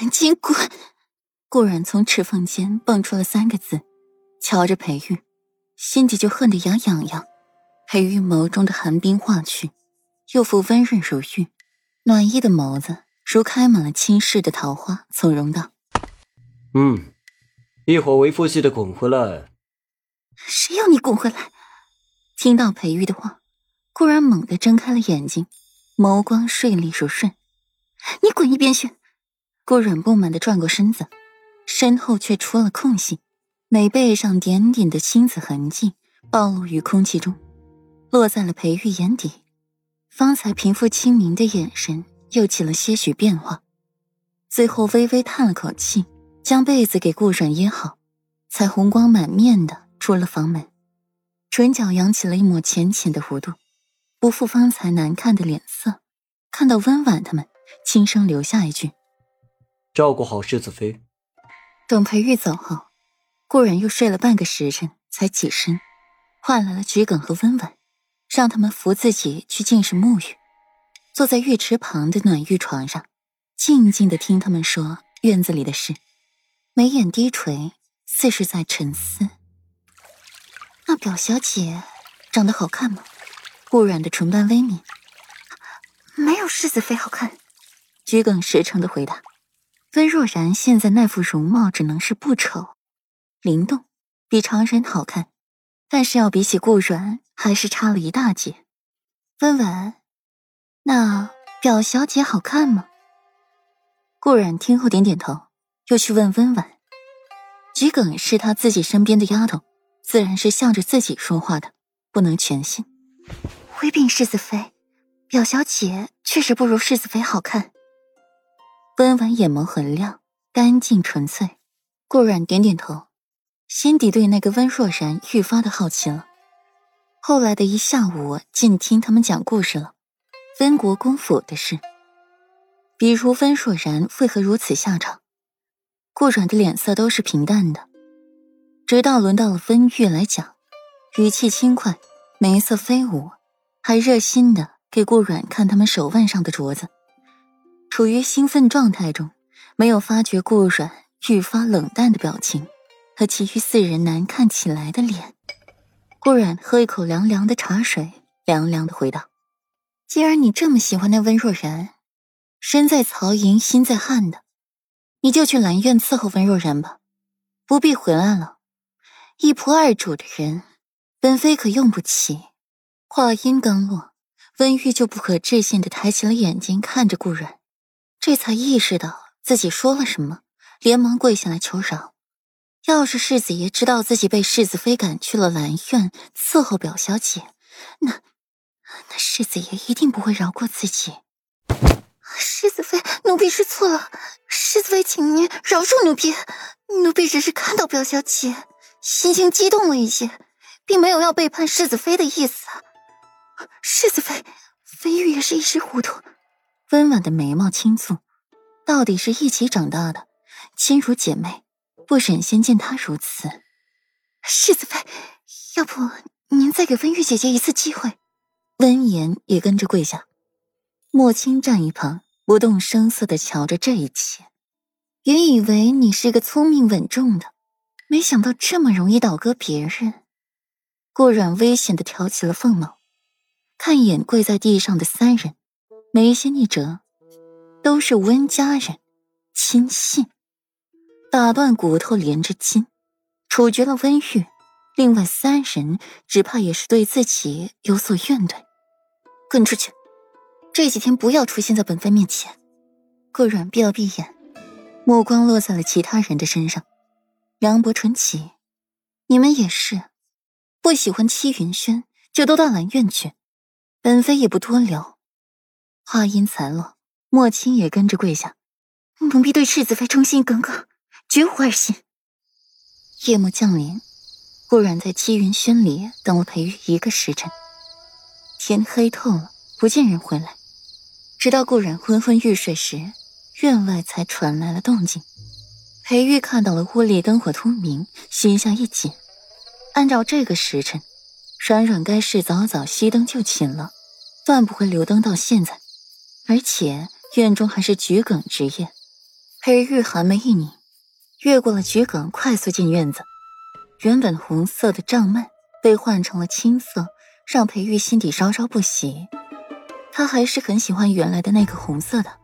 赶紧滚！顾然从齿缝间蹦出了三个字，瞧着裴玉，心底就恨得牙痒痒。裴玉眸中的寒冰化去，又复温润如玉，暖意的眸子如开满了清逝的桃花，从容道：“嗯，一会儿为父记得滚回来。”谁要你滚回来？听到裴玉的话，顾然猛地睁开了眼睛，眸光顺利如顺。你滚一边去！顾然不满地转过身子，身后却出了空隙，美背上点点的青紫痕迹暴露于空气中，落在了裴玉眼底。方才平复清明的眼神又起了些许变化，最后微微叹了口气，将被子给顾软掖好，才红光满面的出了房门，唇角扬起了一抹浅浅的弧度，不复方才难看的脸色。看到温婉他们。轻声留下一句：“照顾好世子妃。”等裴玉走后，顾然又睡了半个时辰才起身，唤来了桔梗和温婉，让他们扶自己去净室沐浴。坐在浴池旁的暖玉床上，静静的听他们说院子里的事，眉眼低垂，似是在沉思。那表小姐长得好看吗？顾然的唇瓣微抿，没有世子妃好看。桔梗实诚的回答：“温若然现在那副容貌只能是不丑，灵动，比常人好看，但是要比起顾软，还是差了一大截。”温婉，那表小姐好看吗？顾软听后点点头，又去问温婉。桔梗是他自己身边的丫头，自然是向着自己说话的，不能全信。回禀世子妃，表小姐确实不如世子妃好看。温婉眼眸很亮，干净纯粹。顾软点点头，心底对那个温若然愈发的好奇了。后来的一下午，尽听他们讲故事了，温国公府的事，比如温若然为何如此下场。顾软的脸色都是平淡的，直到轮到了温玉来讲，语气轻快，眉色飞舞，还热心的给顾软看他们手腕上的镯子。处于兴奋状态中，没有发觉顾软愈发冷淡的表情和其余四人难看起来的脸。顾软喝一口凉凉的茶水，凉凉的回道：“既然你这么喜欢那温若然，身在曹营心在汉的，你就去兰苑伺候温若然吧，不必回来了。一仆二主的人，本妃可用不起。”话音刚落，温玉就不可置信的抬起了眼睛看着顾软。这才意识到自己说了什么，连忙跪下来求饶。要是世子爷知道自己被世子妃赶去了兰苑伺候表小姐，那那世子爷一定不会饶过自己。世子妃，奴婢知错了，世子妃，请您饶恕奴婢。奴婢只是看到表小姐，心情激动了一些，并没有要背叛世子妃的意思。世子妃，妃玉也是一时糊涂。温婉的眉毛轻蹙，到底是一起长大的，亲如姐妹，不忍先见她如此。世子妃，要不您再给温玉姐姐一次机会？温言也跟着跪下。莫青站一旁，不动声色的瞧着这一切。原以为你是个聪明稳重的，没想到这么容易倒戈别人。顾软危险的挑起了凤毛，看一眼跪在地上的三人。眉心一折，都是温家人，亲信，打断骨头连着筋，处决了温玉。另外三人只怕也是对自己有所怨怼。滚出去！这几天不要出现在本妃面前。顾软闭了闭眼，目光落在了其他人的身上，梁伯淳起：“你们也是，不喜欢戚云轩，就都到兰苑去，本妃也不多留。”话音才落，莫青也跟着跪下。奴婢对世子妃忠心耿耿，绝无二心。夜幕降临，顾然在七云轩里等了裴玉一个时辰。天黑透了，不见人回来，直到顾然昏昏欲睡时，院外才传来了动静。裴玉看到了屋里灯火通明，心下一紧。按照这个时辰，软软该是早早熄灯就寝了，断不会留灯到现在。而且院中还是桔梗之夜，裴玉寒眉一拧，越过了桔梗，快速进院子。原本红色的帐幔被换成了青色，让裴玉心底稍稍不喜。他还是很喜欢原来的那个红色的。